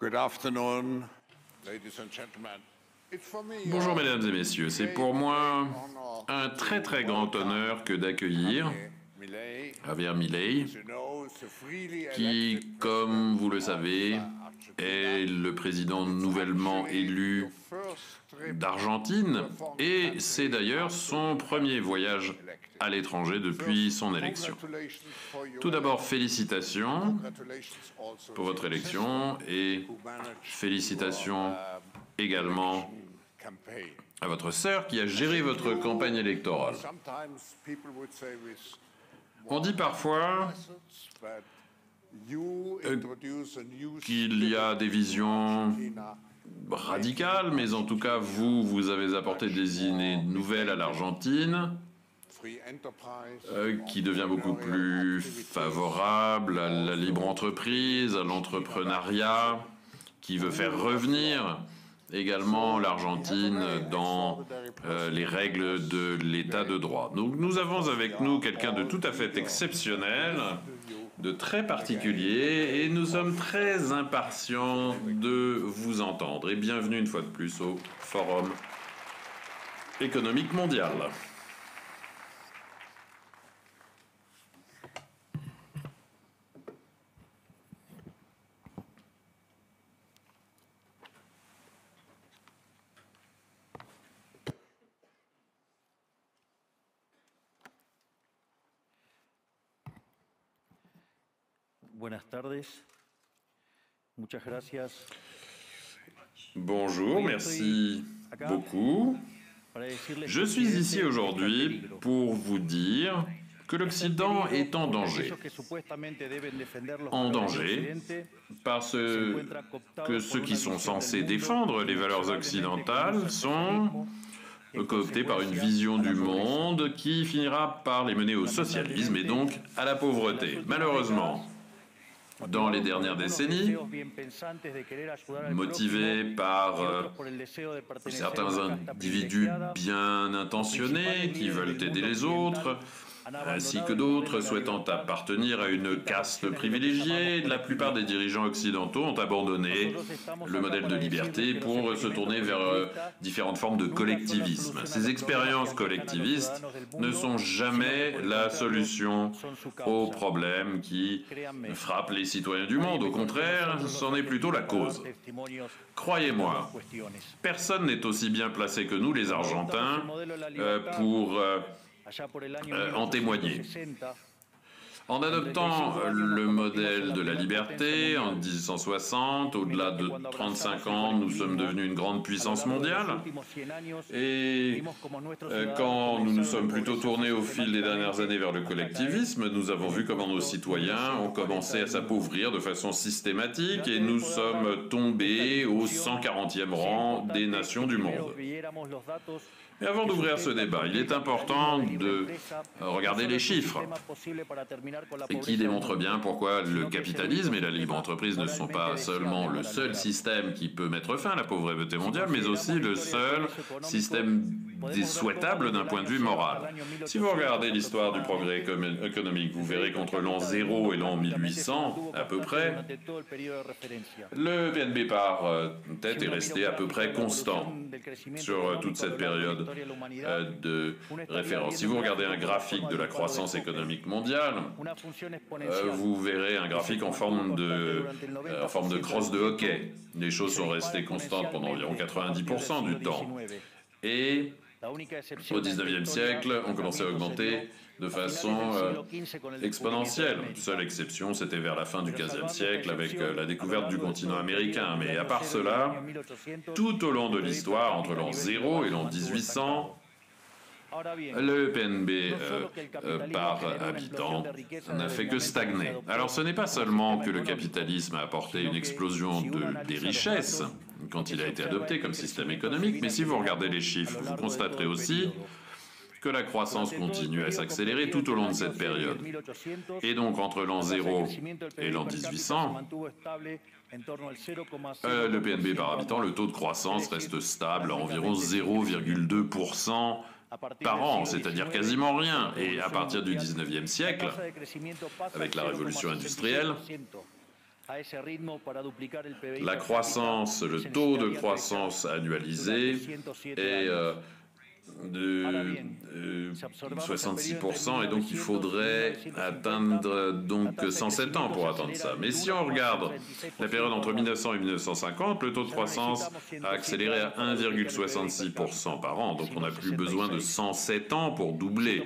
Good afternoon, ladies and gentlemen. It's for me, Bonjour uh, mesdames et messieurs, c'est pour moi un très très grand honneur que d'accueillir Javier Milei, you know, the freely qui, elected comme vous le savez, est le président nouvellement élu First trip d'Argentine et c'est d'ailleurs son premier voyage à l'étranger depuis son élection. Tout d'abord, félicitations pour votre élection et félicitations également uh, campaign. à votre sœur qui a géré votre campagne électorale. On dit parfois new qu'il y a des visions radicales, mais en tout cas, vous, vous avez apporté des idées nouvelles à l'Argentine, euh, qui devient beaucoup plus favorable à la libre entreprise, à l'entrepreneuriat, qui veut faire revenir également l'Argentine dans euh, les règles de l'état de droit. Donc nous avons avec nous quelqu'un de tout à fait exceptionnel, de très particulier, et nous sommes très impatients de vous entendre. Et bienvenue une fois de plus au Forum économique mondial. Tardes. Muchas gracias Bonjour, merci beaucoup. Je suis ici aujourd'hui pour vous dire que l'Occident est en danger. En danger Parce que ceux qui sont censés défendre les valeurs occidentales sont cooptés par une vision du monde qui finira par les mener au socialisme et donc à la pauvreté. Malheureusement, dans les dernières décennies, motivés par euh, certains individus bien intentionnés qui veulent aider les autres, ainsi que d'autres souhaitant appartenir à une caste privilégiée, la plupart des dirigeants occidentaux ont abandonné le modèle de liberté pour se tourner vers euh, différentes formes de collectivisme. Ces expériences collectivistes ne sont jamais la solution aux problèmes qui frappent les citoyens du monde. Au contraire, c'en est plutôt la cause. Croyez-moi, personne n'est aussi bien placé que nous, les Argentins, euh, pour euh, en témoigner. En adoptant euh, le modèle de la liberté en 1860, au-delà de 35 ans, nous sommes devenus une grande puissance mondiale. Et euh, quand nous nous sommes plutôt tournés au fil des dernières années vers le collectivisme, nous avons vu comment nos citoyens ont commencé à s'appauvrir de façon systématique et nous sommes tombés au 140e rang des nations du monde. Et avant d'ouvrir ce débat, il est important de regarder les chiffres. Et qui démontrent bien pourquoi le capitalisme et la libre entreprise ne sont pas seulement le seul système qui peut mettre fin à la pauvreté mondiale, mais aussi le seul système souhaitable d'un point de vue moral. Si vous regardez l'histoire du progrès économ- économique, vous verrez qu'entre l'an 0 et l'an 1800, à peu près, le PNB par euh, tête est resté à peu près constant sur euh, toute cette période euh, de référence. Si vous regardez un graphique de la croissance économique mondiale, vous verrez un graphique en forme de, en forme de crosse de hockey. Les choses sont restées constantes pendant environ 90% du temps. Et au 19e siècle, on commençait à augmenter de façon euh, exponentielle. Seule exception, c'était vers la fin du 15e siècle avec euh, la découverte du continent américain. Mais à part cela, tout au long de l'histoire, entre l'an 0 et l'an 1800, le PNB euh, euh, par habitant n'a fait que stagner. Alors ce n'est pas seulement que le capitalisme a apporté une explosion de- des richesses quand il a été adopté comme système économique, mais si vous regardez les chiffres, vous constaterez aussi que la croissance continue à s'accélérer tout au long de cette période. Et donc entre l'an 0 et l'an 1800, euh, le PNB par habitant, le taux de croissance reste stable à environ 0,2% par an, c'est-à-dire quasiment rien. Et à partir du 19e siècle, avec la révolution industrielle, La croissance, le taux de croissance annualisé est de euh, 66% et donc il faudrait atteindre donc 107 ans pour atteindre ça. Mais si on regarde la période entre 1900 et 1950, le taux de croissance a accéléré à 1,66% par an, donc on n'a plus besoin de 107 ans pour doubler.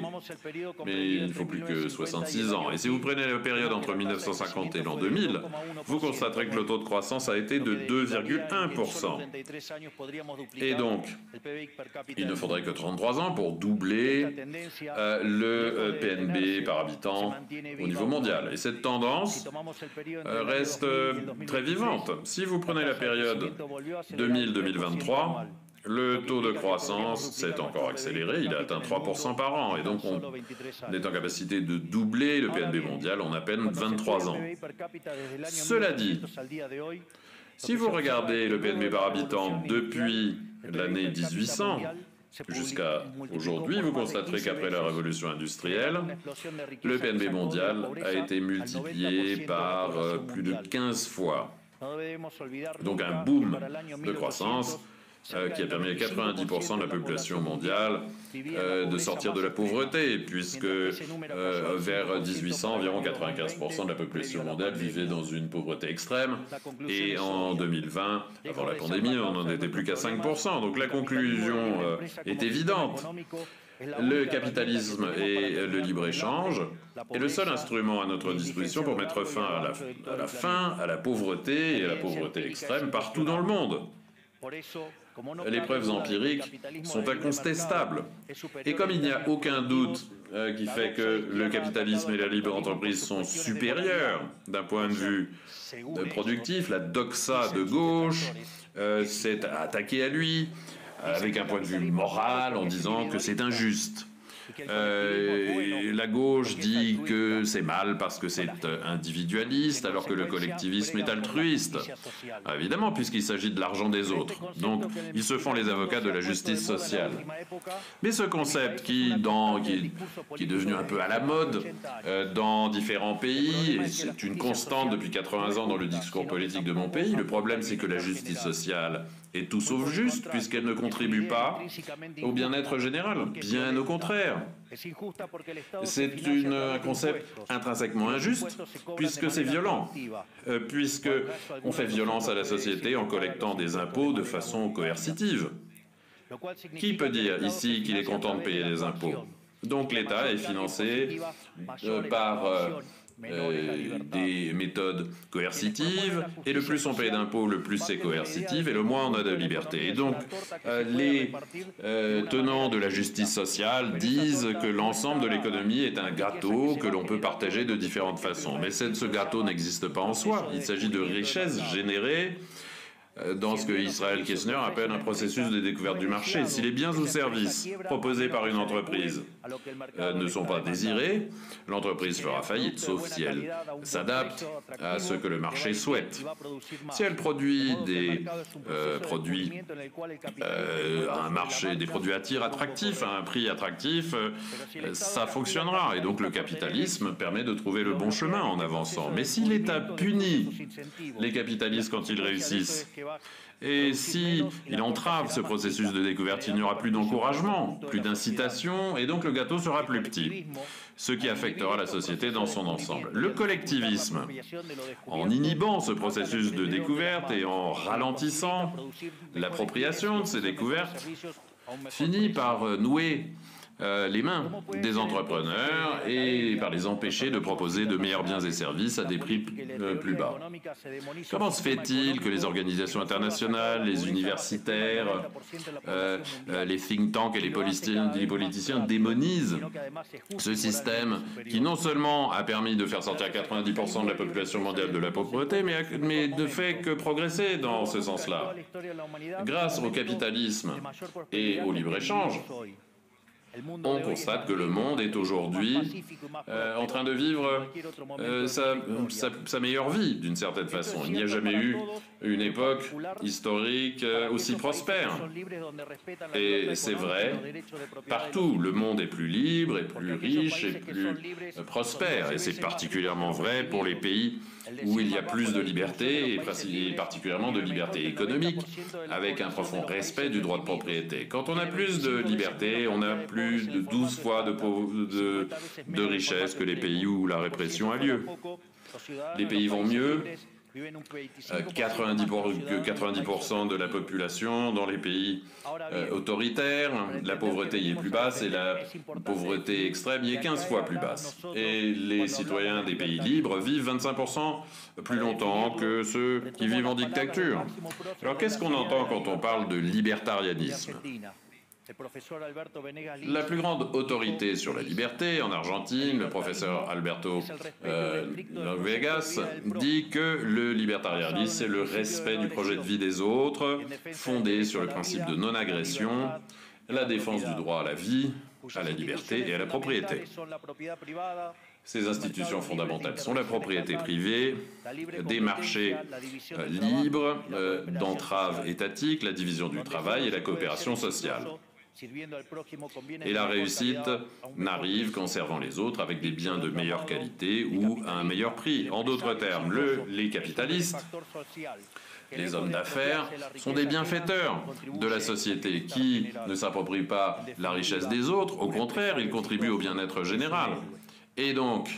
Mais il ne faut plus que 66 ans. Et si vous prenez la période entre 1950 et l'an 2000, vous constaterez que le taux de croissance a été de 2,1%. Et donc, il ne faudrait que 33 ans pour doubler euh, le euh, PNB par habitant au niveau mondial. Et cette tendance euh, reste très vivante. Si vous prenez la période 2000-2023, le taux de croissance s'est encore accéléré, il a atteint 3% par an, et donc on est en capacité de doubler le PNB mondial en à peine 23 ans. Cela dit, si vous regardez le PNB par habitant depuis l'année 1800, Jusqu'à aujourd'hui, vous constaterez qu'après la révolution industrielle, le PNB mondial a été multiplié par euh, plus de 15 fois. Donc un boom de croissance euh, qui a permis à 90% de la population mondiale euh, de sortir de la pauvreté, puisque euh, vers 1800, environ 95% de la population mondiale vivait dans une pauvreté extrême, et en 2020, avant la pandémie, on n'en était plus qu'à 5%. Donc la conclusion est évidente. Le capitalisme et le libre-échange est le seul instrument à notre disposition pour mettre fin à la, à la faim, à la pauvreté et à la pauvreté extrême partout dans le monde. Les preuves empiriques sont incontestables. Et comme il n'y a aucun doute euh, qui fait que le capitalisme et la libre entreprise sont supérieurs d'un point de vue euh, productif, la doxa de gauche euh, s'est attaquée à lui avec un point de vue moral en disant que c'est injuste. Euh, la gauche dit que c'est mal parce que c'est individualiste, alors que le collectivisme est altruiste. Ah, évidemment, puisqu'il s'agit de l'argent des autres. Donc, ils se font les avocats de la justice sociale. Mais ce concept qui, dans, qui, est devenu un peu à la mode euh, dans différents pays, et c'est une constante depuis 80 ans dans le discours politique de mon pays, le problème c'est que la justice sociale est tout sauf juste, puisqu'elle ne contribue pas au bien-être général. Bien au contraire. C'est un concept intrinsèquement injuste, puisque c'est violent, euh, puisque on fait violence à la société en collectant des impôts de façon coercitive. Qui peut dire ici qu'il est content de payer des impôts? Donc l'État est financé euh, par euh, euh, des méthodes coercitives, et le plus on paye d'impôts, le plus c'est coercitif, et le moins on a de liberté. Et donc, euh, les euh, tenants de la justice sociale disent que l'ensemble de l'économie est un gâteau que l'on peut partager de différentes façons. Mais ce gâteau n'existe pas en soi. Il s'agit de richesses générées dans ce que Israël Kessner appelle un processus de découverte du marché. Si les biens ou services proposés par une entreprise euh, ne sont pas désirés, l'entreprise fera faillite, sauf si elle s'adapte à ce que le marché souhaite. Si elle produit des euh, produits à un marché, des produits attractifs, à un prix attractif, ça fonctionnera. Et donc le capitalisme permet de trouver le bon chemin en avançant. Mais si l'État punit les capitalistes quand ils réussissent, et si il entrave ce processus de découverte, il n'y aura plus d'encouragement, plus d'incitation, et donc le gâteau sera plus petit, ce qui affectera la société dans son ensemble. Le collectivisme, en inhibant ce processus de découverte et en ralentissant l'appropriation de ces découvertes, finit par nouer euh, les mains des entrepreneurs et par les empêcher de proposer de meilleurs biens et services à des prix euh, plus bas. Comment se fait-il que les organisations internationales, les universitaires, euh, les think tanks et les politiciens, démonisent ce système qui non seulement a permis de faire sortir 90% de la population mondiale de la pauvreté, mais, mais ne fait que progresser dans ce sens-là Grâce au capitalisme et au libre-échange, on constate que le monde est aujourd'hui euh, en train de vivre euh, sa, sa- sa meilleure vie, d'une certaine façon. Il n'y a jamais eu une époque historique euh, aussi prospère. Et c'est vrai Partout, le monde est plus libre, et plus riche, et plus prospère. Et c'est particulièrement vrai pour les pays où il y a plus de liberté, et particulièrement de liberté économique, avec un profond respect du droit de propriété. Quand on a plus de liberté, on a plus de 12 fois de, pau- de, de richesse que les pays où la répression a lieu. Les pays vont mieux, 90%, pour- que 90% de la population dans les pays euh, autoritaires, la pauvreté y est plus basse et la pauvreté extrême y est 15 fois plus basse. Et les citoyens des pays libres vivent 25% plus longtemps que ceux qui vivent en dictature. Alors qu'est-ce qu'on entend quand on parle de libertarianisme? La plus grande autorité sur la liberté en Argentine, le professeur Alberto euh, Vegas, dit que le libertarianisme, c'est le respect du projet de vie des autres, fondé sur le principe de non-agression, la défense du droit à la vie, à la liberté et à la propriété. Ces institutions fondamentales sont la propriété privée, des marchés euh, libres, euh, d'entraves étatiques, la division du travail et la coopération sociale. Et la réussite n'arrive qu'en servant les autres avec des biens de meilleure qualité ou à un meilleur prix. En d'autres termes, le- les capitalistes, les hommes d'affaires, sont des bienfaiteurs de la société qui ne s'approprient pas la richesse des autres, au contraire, ils contribuent au bien-être général. Et donc,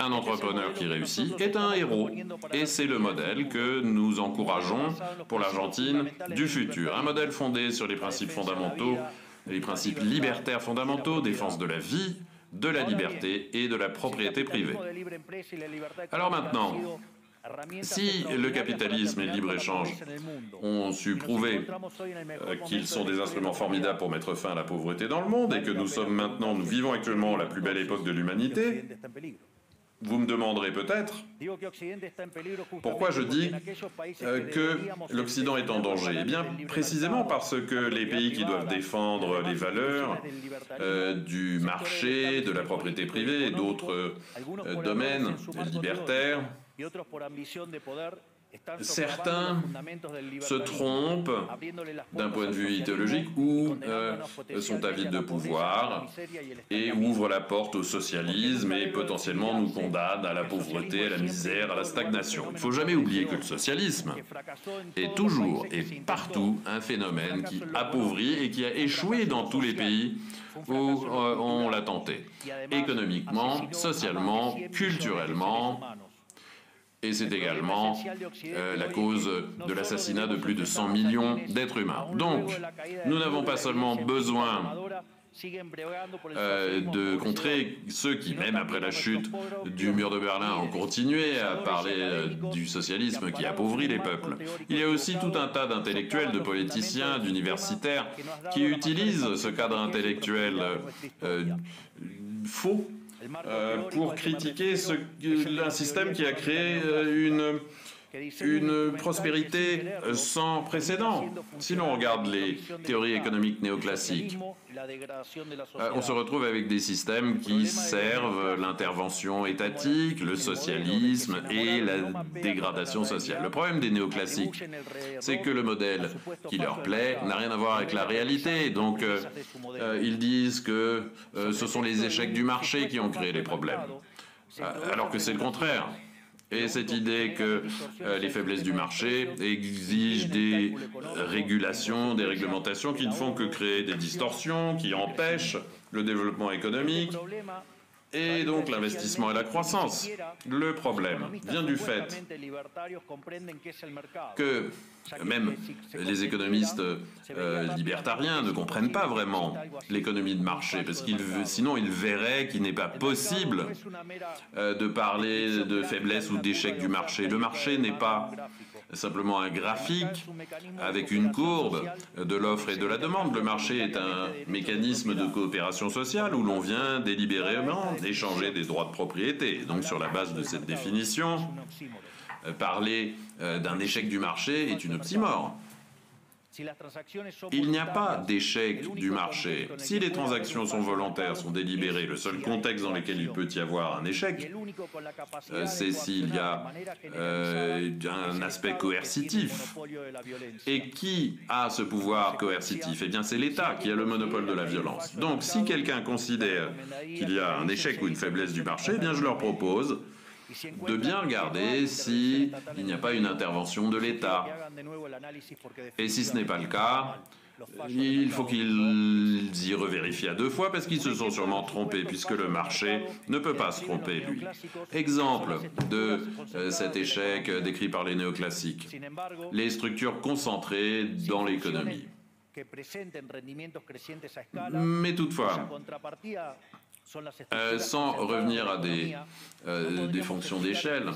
un entrepreneur qui réussit est un héros. Et c'est le modèle que nous encourageons pour l'Argentine du futur. Un modèle fondé sur les principes fondamentaux, les principes libertaires fondamentaux, défense de la vie, de la liberté et de la propriété privée. Alors maintenant, si le capitalisme et le libre-échange ont su prouver euh, qu'ils sont des instruments formidables pour mettre fin à la pauvreté dans le monde et que nous sommes maintenant, nous vivons actuellement la plus belle époque de l'humanité, vous me demanderez peut-être Pourquoi je dis euh, que l'Occident est en danger. Eh bien, précisément parce que les pays qui doivent défendre les valeurs euh, du marché, de la propriété privée et d'autres euh, domaines libertaires certains se trompent d'un point de vue idéologique ou euh, sont avides de pouvoir et ouvrent la porte au socialisme et potentiellement nous condamnent à la pauvreté, à la misère, à la stagnation. Il ne faut jamais oublier que le socialisme est toujours et partout un phénomène qui appauvrit et qui a échoué dans tous les pays où euh, on l'a tenté, économiquement, socialement, culturellement, et c'est également euh, la cause de l'assassinat de plus de 100 millions d'êtres humains. Donc, nous n'avons pas seulement besoin euh, de contrer ceux qui, même après la chute du mur de Berlin, ont continué à parler euh, du socialisme qui appauvrit les peuples. Il y a aussi tout un tas d'intellectuels, de politiciens, d'universitaires qui utilisent ce cadre intellectuel faux pour critiquer ce, un système qui a créé euh, une, une prospérité sans précédent. Si l'on regarde les théories économiques néoclassiques, euh, on se retrouve avec des systèmes qui servent l'intervention étatique, le socialisme et la dégradation sociale. Le problème des néoclassiques, c'est que le modèle qui leur plaît n'a rien à voir avec la réalité. Donc, euh, euh, ils disent que euh, ce sont les échecs du marché qui ont créé les problèmes, alors que c'est le contraire. Et cette idée que euh, les faiblesses du marché exigent des régulations, des réglementations qui ne font que créer des distorsions, qui empêchent le développement économique et donc l'investissement et la croissance. Le problème vient du fait que même les économistes euh, libertariens ne comprennent pas vraiment l'économie de marché, parce qu'ils sinon ils verraient qu'il n'est pas possible euh, de parler de faiblesse ou d'échec du marché. Le marché n'est pas simplement un graphique avec une courbe de l'offre et de la demande. Le marché est un mécanisme de coopération sociale où l'on vient délibérément échanger des droits de propriété. Donc sur la base de cette définition, parler euh, d'un échec du marché est une oxymore. Il n'y a pas d'échec du marché. Si les transactions sont volontaires, sont délibérées, le seul contexte dans lequel il peut y avoir un échec, euh, c'est s'il y a euh, un aspect coercitif. Et qui a ce pouvoir coercitif? Eh bien, c'est l'État qui a le monopole de la violence. Donc, si quelqu'un considère qu'il y a un échec ou une faiblesse du marché, eh bien, je leur propose de bien regarder s'il n'y a pas une intervention de l'État. Et si ce n'est pas le cas, il faut qu'ils y revérifient à deux fois parce qu'ils se sont sûrement trompés puisque le marché ne peut pas se tromper, lui. Exemple de euh, cet échec décrit par les néoclassiques. Les structures concentrées dans l'économie. Mais toutefois, euh, sans revenir à des, euh, des fonctions d'échelle,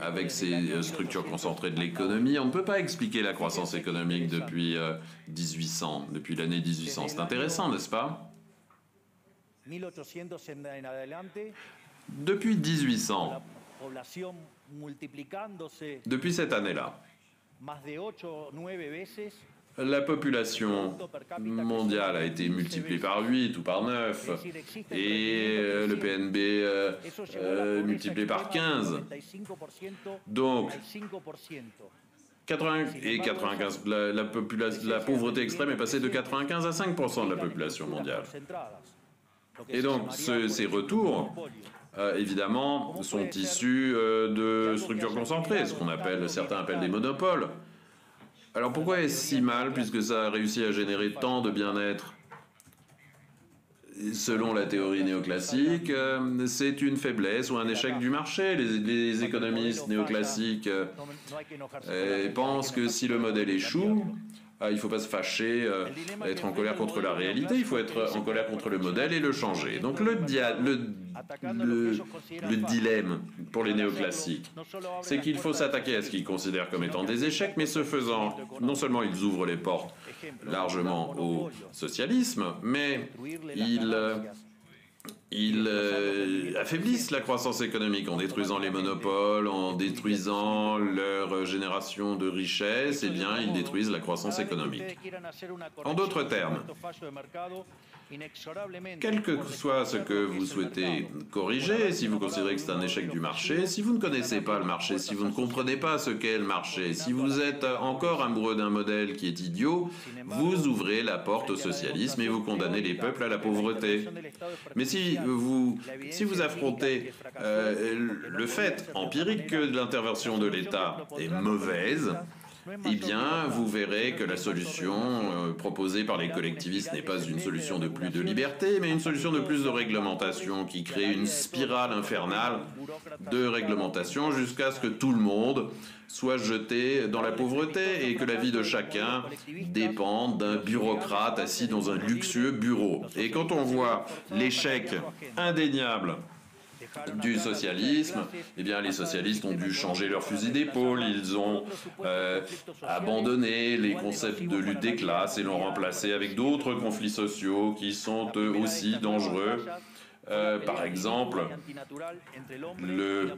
avec ces euh, structures concentrées de l'économie, on ne peut pas expliquer la croissance économique depuis 1800, depuis l'année 1800. C'est intéressant, n'est-ce pas? Depuis 1800, depuis cette année-là, la population mondiale a été multipliée par 8 ou par 9 et euh, le PNB euh, euh, multiplié par 15. Donc, 80 et 95, la, la pauvreté extrême est passée de 95 à 5% de la population mondiale. Et donc, ces retours, évidemment, sont issus de structures concentrées, ce qu'on appelle, certains appellent des monopoles. Alors pourquoi est-ce si mal puisque ça a réussi à générer tant de bien-être Selon la théorie néoclassique, euh, c'est une faiblesse ou un échec du marché. Les, économistes néoclassiques euh, pensent que si le modèle échoue, il ne faut pas se fâcher, euh, être en colère contre la réalité, il faut être en colère contre le modèle et le changer. Donc le, le, dilemme pour les néoclassiques, c'est qu'il faut s'attaquer à ce qu'ils considèrent comme étant des échecs, mais ce faisant, non seulement ils ouvrent les portes largement au socialisme, mais ils ils euh, affaiblissent la croissance économique en détruisant les monopoles, en détruisant leur génération de richesses, et eh bien, ils détruisent la croissance économique. En d'autres termes, quel que soit ce que vous souhaitez corriger, si vous considérez que c'est un échec du marché, si vous ne connaissez pas le marché, si vous ne comprenez pas ce qu'est le marché, si vous êtes encore amoureux d'un modèle qui est idiot, vous ouvrez la porte au socialisme et vous condamnez les peuples à la pauvreté. Mais si vous, si vous affrontez euh, le fait empirique que l'intervention de l'État est mauvaise, eh bien, vous verrez que la solution euh, proposée par les collectivistes n'est pas une solution de plus de liberté, mais une solution de plus de réglementation qui crée une spirale infernale de réglementation jusqu'à ce que tout le monde soit jeté dans la pauvreté et que la vie de chacun dépende d'un bureaucrate assis dans un luxueux bureau. Et quand on voit l'échec indéniable du socialisme, eh bien les socialistes ont dû changer leur fusil d'épaule, ils ont euh, abandonné les concepts de lutte des classes et l'ont remplacé avec d'autres conflits sociaux qui sont eux aussi dangereux. Euh, par exemple, le,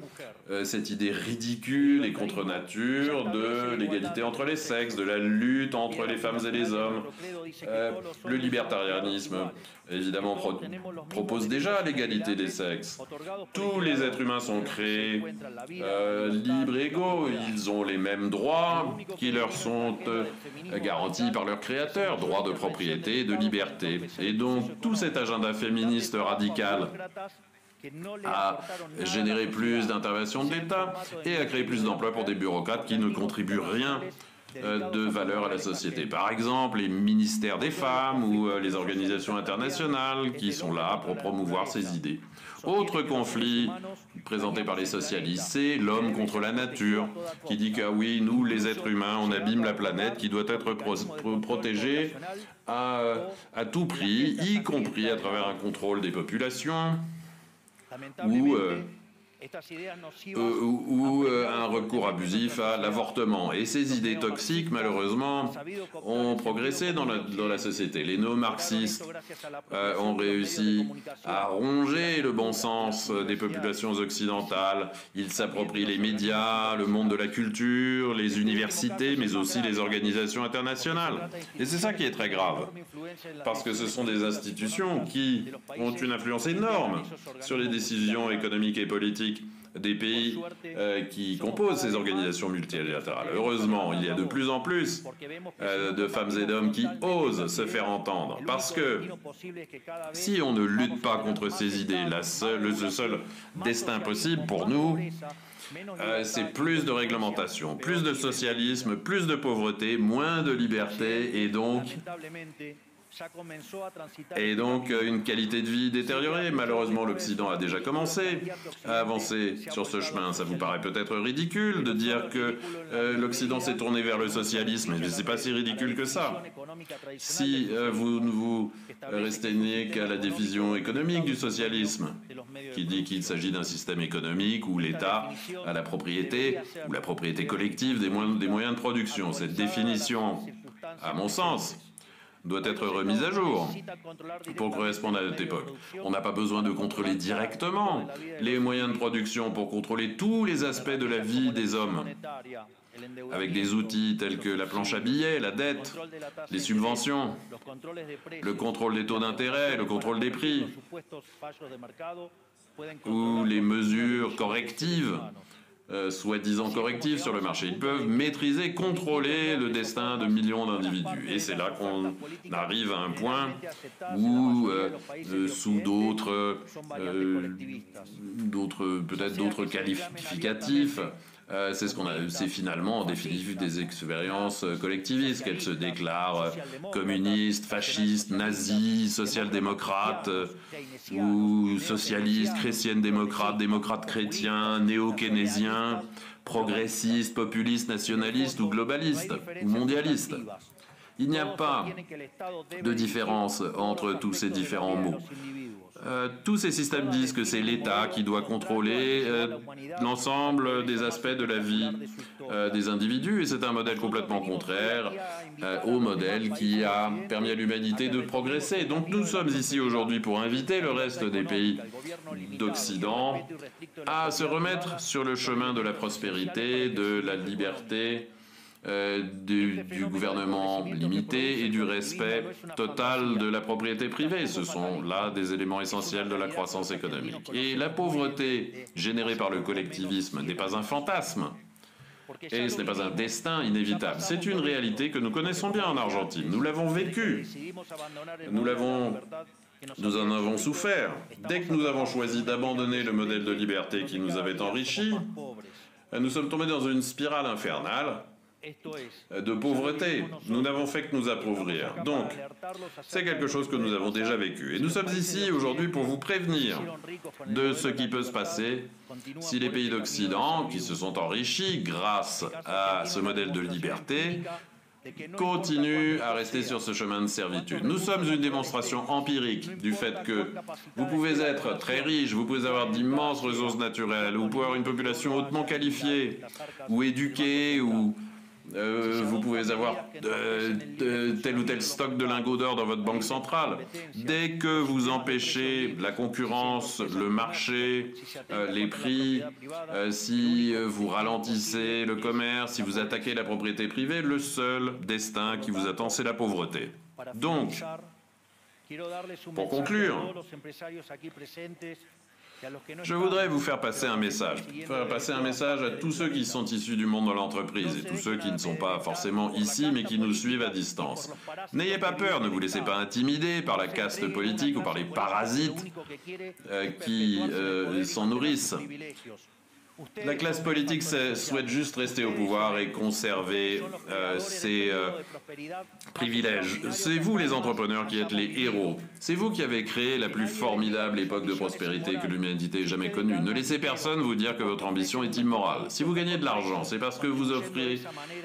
euh, cette idée ridicule et contre nature de l'égalité entre les sexes, de la lutte entre les femmes et les hommes. Le libertarianisme, évidemment, propose déjà l'égalité des sexes. Tous les êtres humains sont créés libres et égaux. Ils ont les mêmes droits qui leur sont garantis par leur créateur, droits de propriété et de liberté. Et donc, tout cet agenda féministe radical à générer plus d'interventions de l'État et à créer plus d'emplois pour des bureaucrates qui ne contribuent rien euh, de valeur à la société. Par exemple, les ministères des femmes ou euh, les organisations internationales qui sont là pour promouvoir ces idées. Autre conflit présenté par les socialistes, c'est l'homme contre la nature, qui dit que ah oui, nous, les êtres humains, on abîme la planète qui doit être protégée à, à tout prix, y compris à travers un contrôle des populations ou euh, euh, ou, euh, un recours abusif à l'avortement. Et ces idées toxiques, malheureusement, ont progressé dans la, dans la société. Les néo-marxistes euh, ont réussi à ronger le bon sens des populations occidentales. Ils s'approprient les médias, le monde de la culture, les universités, mais aussi les organisations internationales. Et c'est ça qui est très grave, parce que ce sont des institutions qui ont une influence énorme sur les décisions économiques et politiques des pays euh, qui composent ces organisations multilatérales. Heureusement, il y a de plus en plus euh, de femmes et d'hommes qui osent se faire entendre. Parce que si on ne lutte pas contre ces idées, la seule, le seul destin possible pour nous, euh, c'est plus de réglementation, plus de socialisme, plus de pauvreté, moins de liberté et donc et donc euh, une qualité de vie détériorée. Malheureusement, l'Occident a déjà commencé à avancer sur ce chemin. Ça vous paraît peut-être ridicule de dire que euh, l'Occident s'est tourné vers le socialisme, mais c'est pas si ridicule que ça. Si euh, vous ne vous restez qu'à la division économique du socialisme, qui dit qu'il s'agit d'un système économique où l'État a la propriété ou la propriété collective des moyens de production. Cette définition, à mon sens, doit être remise à jour pour correspondre à notre époque. On n'a pas besoin de contrôler directement les moyens de production pour contrôler tous les aspects de la vie des hommes avec des outils tels que la planche à billets, la dette, les subventions, le contrôle des taux d'intérêt, le contrôle des prix, ou les mesures correctives euh, soi-disant correctifs sur le marché. Ils peuvent maîtriser, contrôler le destin de millions d'individus. Et c'est là qu'on arrive à un point où, euh, euh, sous d'autres, d'autres peut-être d'autres qualificatifs, euh, c'est ce qu'on a, c'est finalement en définitive des expériences euh, collectivistes qu'elles se déclarent euh, communistes, fascistes, nazis, social-démocrates ou socialistes, chrétiennes démocrates, démocrates chrétiens, néo-keynésiens, progressistes, populistes, nationalistes ou globalistes ou mondialistes. Il n'y a pas de différence entre tous ces différents mots. Euh, tous ces systèmes disent que c'est l'État qui doit contrôler euh, l'ensemble des aspects de la vie euh, des individus et c'est un modèle complètement contraire au modèle qui a permis à l'humanité de progresser. Donc nous sommes ici aujourd'hui pour inviter le reste des pays d'Occident à se remettre sur le chemin de la prospérité, de la liberté euh, du, gouvernement limité et du respect total de la propriété privée. Ce sont là des éléments essentiels de la croissance économique. Et la pauvreté générée par le collectivisme n'est pas un fantasme. Et ce n'est pas un destin inévitable. C'est une réalité que nous connaissons bien en Argentine. Nous l'avons vécu. Nous l'avons nous en avons souffert. Dès que nous avons choisi d'abandonner le modèle de liberté qui nous avait enrichis, nous sommes tombés dans une spirale infernale de pauvreté. Nous n'avons fait que nous appauvrir. Donc, c'est quelque chose que nous avons déjà vécu. Et nous sommes ici aujourd'hui pour vous prévenir de ce qui peut se passer si les pays d'Occident, qui se sont enrichis grâce à ce modèle de liberté, continuent à rester sur ce chemin de servitude. Nous sommes une démonstration empirique du fait que vous pouvez être très riche, vous pouvez avoir d'immenses ressources naturelles, vous pouvez avoir une population hautement qualifiée, ou éduquée, ou euh, vous pouvez avoir tel ou tel stock de lingots d'or dans votre banque centrale. Dès que vous empêchez la concurrence, le marché, euh, les prix, euh, si vous ralentissez le commerce, si vous attaquez la propriété privée, le seul destin qui vous attend, c'est la pauvreté. Donc, pour conclure, je voudrais vous faire passer un message, faire passer un message à tous ceux qui sont issus du monde de l'entreprise et tous ceux qui ne sont pas forcément ici mais qui nous suivent à distance. N'ayez pas peur, ne vous laissez pas intimider par la caste politique ou par les parasites euh, qui euh, s'en nourrissent. La classe politique souhaite juste rester au pouvoir et conserver euh, ses euh, privilèges. C'est vous les entrepreneurs qui êtes les héros. C'est vous qui avez créé la plus formidable époque de prospérité que l'humanité ait jamais connue. Ne laissez personne vous dire que votre ambition est immorale. Si vous gagnez de l'argent, c'est parce que vous offrez,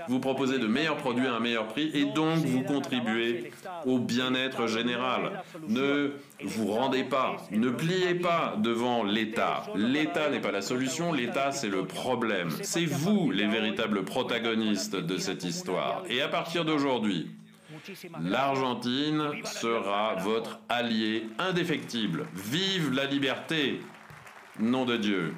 vous proposez de meilleurs produits à un meilleur prix et donc vous contribuez au bien-être général. Ne vous rendez pas, ne pliez pas devant l'État. L'État n'est pas la solution, c'est le problème. C'est vous les véritables protagonistes de cette histoire. Et à partir d'aujourd'hui, l'Argentine sera votre allié indéfectible. Vive la liberté Nom de Dieu.